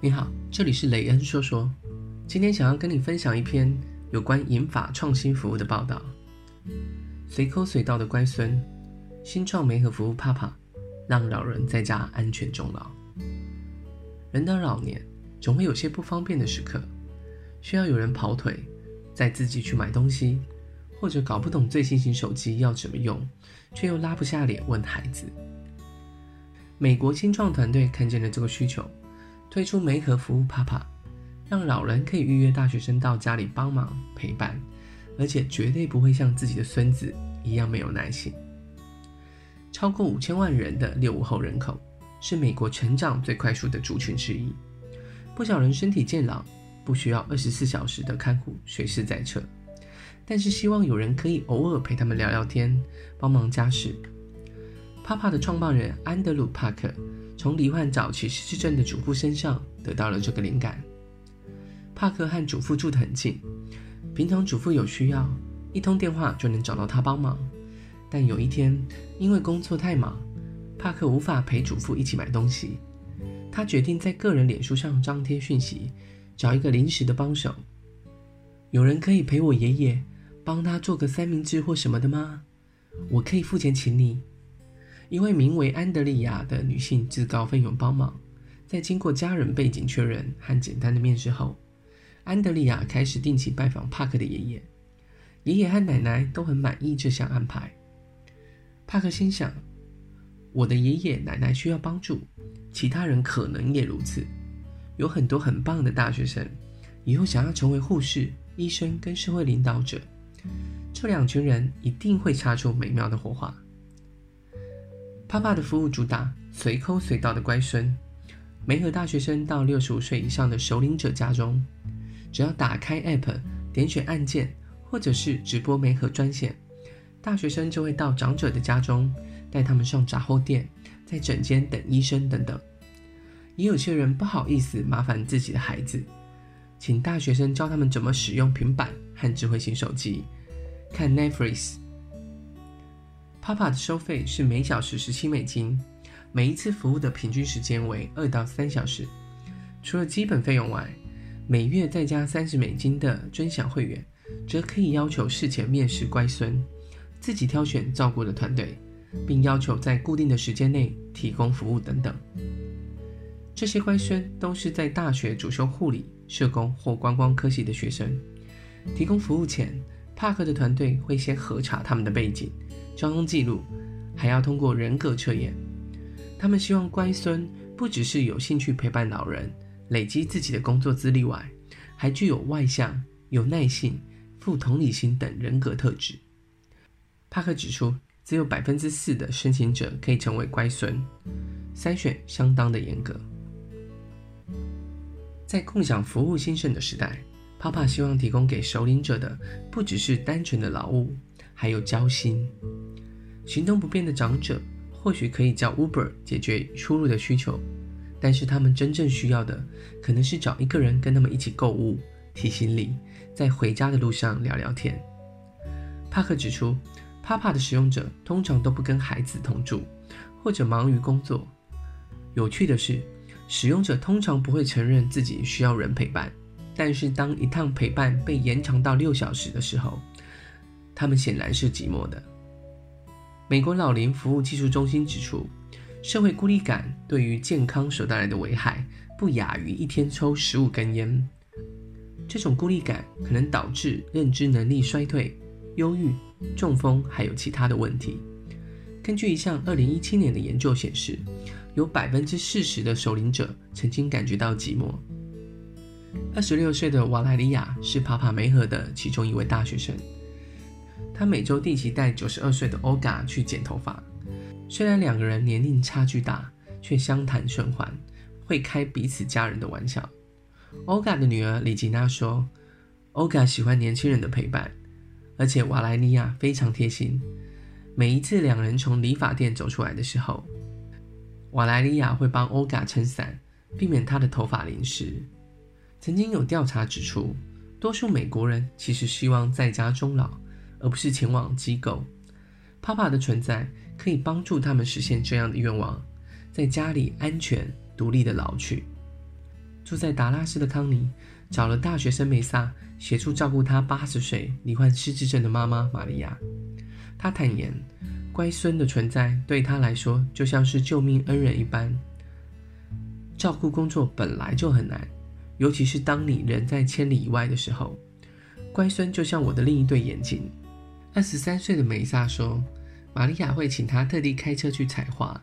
你好，这里是雷恩说说。今天想要跟你分享一篇有关银发创新服务的报道。随口随到的乖孙，新创媒合服务怕怕让老人在家安全终老。人到老年，总会有些不方便的时刻，需要有人跑腿，再自己去买东西，或者搞不懂最新型手机要怎么用，却又拉不下脸问孩子。美国新创团队看见了这个需求，推出媒合服务 Papa，让老人可以预约大学生到家里帮忙陪伴，而且绝对不会像自己的孙子一样没有耐心。超过五千万人的六五后人口，是美国成长最快速的族群之一。不少人身体健朗，不需要二十四小时的看护随时在侧，但是希望有人可以偶尔陪他们聊聊天，帮忙家事。Papa 的创办人安德鲁·帕克从罹患早期失智症的祖父身上得到了这个灵感。帕克和祖父住得很近，平常祖父有需要，一通电话就能找到他帮忙。但有一天，因为工作太忙，帕克无法陪祖父一起买东西，他决定在个人脸书上张贴讯息，找一个临时的帮手。有人可以陪我爷爷，帮他做个三明治或什么的吗？我可以付钱请你。一位名为安德利亚的女性自告奋勇帮忙，在经过家人背景确认和简单的面试后，安德利亚开始定期拜访帕克的爷爷。爷爷和奶奶都很满意这项安排。帕克心想：我的爷爷奶奶需要帮助，其他人可能也如此。有很多很棒的大学生，以后想要成为护士、医生跟社会领导者，这两群人一定会擦出美妙的火花。Papa 的服务主打随口随到的乖孙，媒合大学生到六十五岁以上的首领者家中，只要打开 App，点选按键，或者是直播媒合专线，大学生就会到长者的家中，带他们上杂货店，在诊间等医生等等。也有些人不好意思麻烦自己的孩子，请大学生教他们怎么使用平板和智慧型手机，看 Netflix。Papa 的收费是每小时十七美金，每一次服务的平均时间为二到三小时。除了基本费用外，每月再加三十美金的尊享会员，则可以要求事前面试乖孙，自己挑选照顾的团队，并要求在固定的时间内提供服务等等。这些乖孙都是在大学主修护理、社工或观光科系的学生。提供服务前，帕克的团队会先核查他们的背景。交通记录，还要通过人格测验。他们希望乖孙不只是有兴趣陪伴老人、累积自己的工作资历外，还具有外向、有耐性、富同理心等人格特质。帕克指出，只有百分之四的申请者可以成为乖孙，筛选相当的严格。在共享服务兴盛的时代帕帕希望提供给首领者的不只是单纯的劳务。还有交心，行动不便的长者或许可以叫 Uber 解决出入的需求，但是他们真正需要的可能是找一个人跟他们一起购物、提行李，在回家的路上聊聊天。帕克指出，Papa 的使用者通常都不跟孩子同住，或者忙于工作。有趣的是，使用者通常不会承认自己需要人陪伴，但是当一趟陪伴被延长到六小时的时候，他们显然是寂寞的。美国老龄服务技术中心指出，社会孤立感对于健康所带来的危害不亚于一天抽十五根烟。这种孤立感可能导致认知能力衰退、忧郁、中风，还有其他的问题。根据一项二零一七年的研究显示，有百分之四十的守灵者曾经感觉到寂寞。二十六岁的瓦莱里亚是帕帕梅河的其中一位大学生。他每周定期带九十二岁的 Olga 去剪头发，虽然两个人年龄差距大，却相谈甚欢，会开彼此家人的玩笑。Olga 的女儿李吉娜说：“Olga 喜欢年轻人的陪伴，而且瓦莱尼亚非常贴心。每一次两人从理发店走出来的时候，瓦莱尼亚会帮 Olga 撑伞，避免她的头发淋湿。曾经有调查指出，多数美国人其实希望在家终老。”而不是前往机构，Papa 的存在可以帮助他们实现这样的愿望，在家里安全独立的老去。住在达拉斯的康妮找了大学生梅萨协助照顾她八十岁罹患失智症的妈妈玛利亚。她坦言，乖孙的存在对她来说就像是救命恩人一般。照顾工作本来就很难，尤其是当你人在千里以外的时候，乖孙就像我的另一对眼睛。二十三岁的梅萨说，玛利亚会请她特地开车去采花。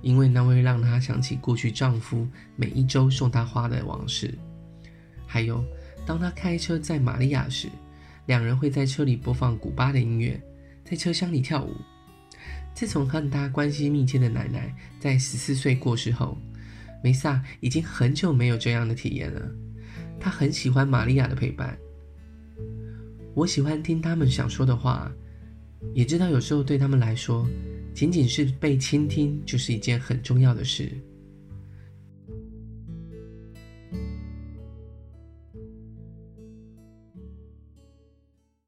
因为那会让她想起过去丈夫每一周送她花的往事，还有当她开车载玛利亚时，两人会在车里播放古巴的音乐，在车厢里跳舞。自从和她关系密切的奶奶在十四岁过世后，梅萨已经很久没有这样的体验了。她很喜欢玛利亚的陪伴，我喜欢听他们想说的话，也知道有时候对他们来说。仅仅是被倾听就是一件很重要的事。